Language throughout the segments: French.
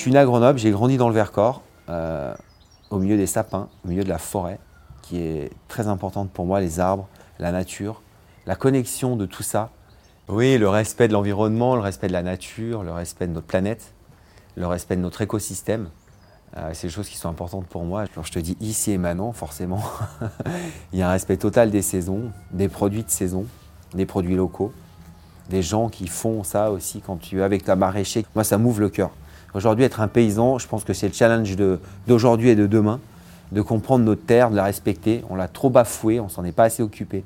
suis né à Grenoble, j'ai grandi dans le Vercors, euh, au milieu des sapins, au milieu de la forêt, qui est très importante pour moi, les arbres, la nature, la connexion de tout ça. Oui, le respect de l'environnement, le respect de la nature, le respect de notre planète, le respect de notre écosystème. Euh, c'est des choses qui sont importantes pour moi. Quand je te dis ici et maintenant, forcément, il y a un respect total des saisons, des produits de saison, des produits locaux, des gens qui font ça aussi quand tu es avec ta maraîcher. Moi, ça m'ouvre le cœur. Aujourd'hui, être un paysan, je pense que c'est le challenge d'aujourd'hui et de demain, de comprendre notre terre, de la respecter. On l'a trop bafouée, on s'en est pas assez occupé.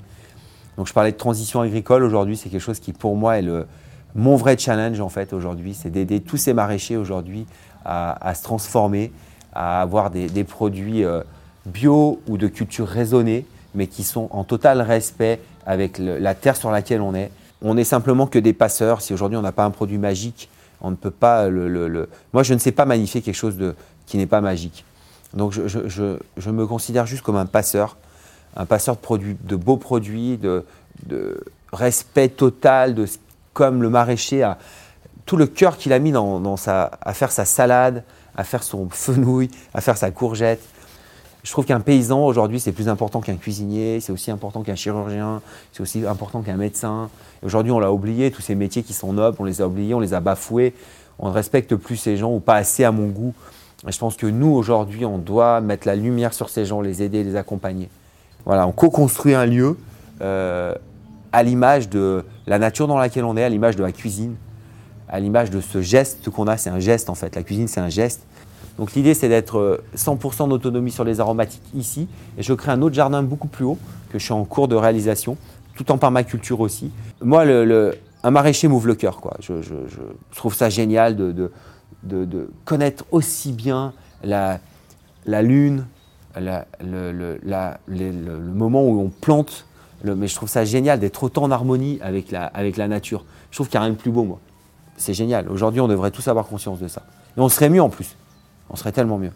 Donc, je parlais de transition agricole aujourd'hui, c'est quelque chose qui, pour moi, est le, mon vrai challenge en fait aujourd'hui, c'est d'aider tous ces maraîchers aujourd'hui à, se transformer, à avoir des, produits euh, bio ou de culture raisonnée, mais qui sont en total respect avec la terre sur laquelle on est. On n'est simplement que des passeurs. Si aujourd'hui on n'a pas un produit magique, on ne peut pas le. Moi, je ne sais pas magnifier quelque chose de, qui n'est pas magique. Donc, je, me considère juste comme un passeur, un passeur de produits, de beaux produits, de, de respect total de comme le maraîcher a tout le cœur qu'il a mis dans, sa, à faire sa salade, à faire son fenouil, à faire sa courgette. Je trouve qu'un paysan aujourd'hui, c'est plus important qu'un cuisinier, c'est aussi important qu'un chirurgien, c'est aussi important qu'un médecin. Aujourd'hui, on l'a oublié, tous ces métiers qui sont nobles, on les a oubliés, on les a bafoués. On ne respecte plus ces gens ou pas assez à mon goût. je pense que nous, aujourd'hui, on doit mettre la lumière sur ces gens, les aider, les accompagner. Voilà, on co-construit un lieu euh, à l'image de la nature dans laquelle on est, à l'image de la cuisine, à l'image de ce geste qu'on a, c'est un geste en fait. La cuisine, c'est un geste. Donc l'idée, c'est d'être 100% euh, d'autonomie sur les aromatiques ici. Et je crée un autre jardin beaucoup plus haut, que je suis en cours de réalisation, tout en permaculture aussi. Moi, un maraîcher m'ouvre le cœur. Quoi. Je, trouve ça génial de, connaître aussi bien la, lune, le, moment où on plante. mais je trouve ça génial d'être autant en harmonie avec la nature. Je trouve qu'il n'y a rien de plus beau, moi c'est génial. Aujourd'hui, on devrait tous avoir conscience de ça. Et on serait mieux en plus. On serait tellement mieux.